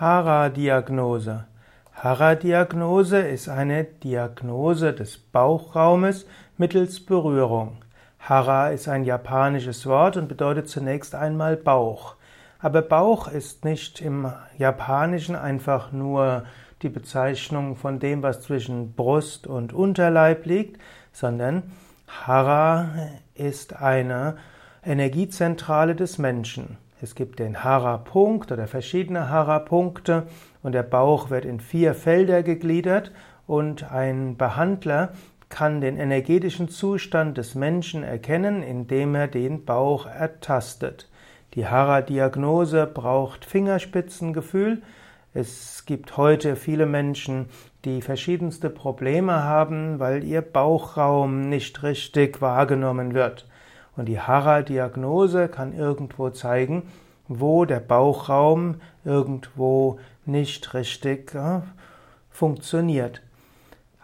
Hara-Diagnose. Hara-Diagnose ist eine Diagnose des Bauchraumes mittels Berührung. Hara ist ein japanisches Wort und bedeutet zunächst einmal Bauch. Aber Bauch ist nicht im Japanischen einfach nur die Bezeichnung von dem, was zwischen Brust und Unterleib liegt, sondern Hara ist eine Energiezentrale des Menschen. Es gibt den Hara-Punkt oder verschiedene Hara-Punkte und der Bauch wird in vier Felder gegliedert und ein Behandler kann den energetischen Zustand des Menschen erkennen, indem er den Bauch ertastet. Die Hara-Diagnose braucht Fingerspitzengefühl. Es gibt heute viele Menschen, die verschiedenste Probleme haben, weil ihr Bauchraum nicht richtig wahrgenommen wird. Und die Hara-Diagnose kann irgendwo zeigen, wo der Bauchraum irgendwo nicht richtig äh, funktioniert.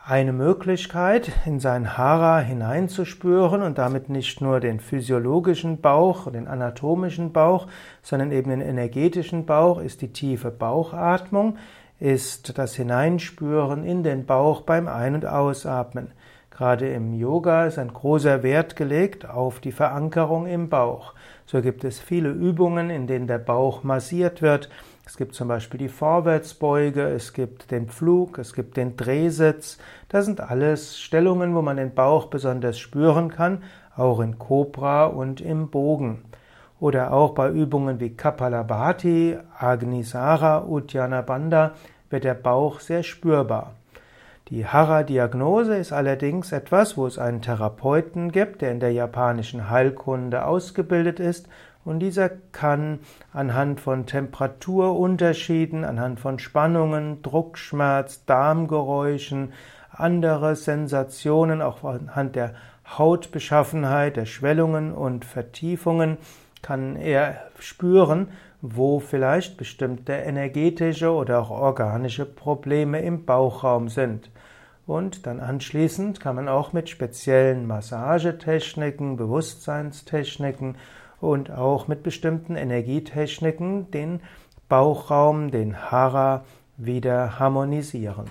Eine Möglichkeit, in sein Hara hineinzuspüren und damit nicht nur den physiologischen Bauch, den anatomischen Bauch, sondern eben den energetischen Bauch, ist die tiefe Bauchatmung, ist das Hineinspüren in den Bauch beim Ein- und Ausatmen. Gerade im Yoga ist ein großer Wert gelegt auf die Verankerung im Bauch. So gibt es viele Übungen, in denen der Bauch massiert wird. Es gibt zum Beispiel die Vorwärtsbeuge, es gibt den Pflug, es gibt den Drehsitz. Das sind alles Stellungen, wo man den Bauch besonders spüren kann, auch in Cobra und im Bogen. Oder auch bei Übungen wie Kapalabhati, Agnisara, Uddiyana Bandha wird der Bauch sehr spürbar. Die Hara-Diagnose ist allerdings etwas, wo es einen Therapeuten gibt, der in der japanischen Heilkunde ausgebildet ist. Und dieser kann anhand von Temperaturunterschieden, anhand von Spannungen, Druckschmerz, Darmgeräuschen, andere Sensationen, auch anhand der Hautbeschaffenheit, der Schwellungen und Vertiefungen, kann er spüren, wo vielleicht bestimmte energetische oder auch organische Probleme im Bauchraum sind. Und dann anschließend kann man auch mit speziellen Massagetechniken, Bewusstseinstechniken und auch mit bestimmten Energietechniken den Bauchraum, den Hara wieder harmonisieren.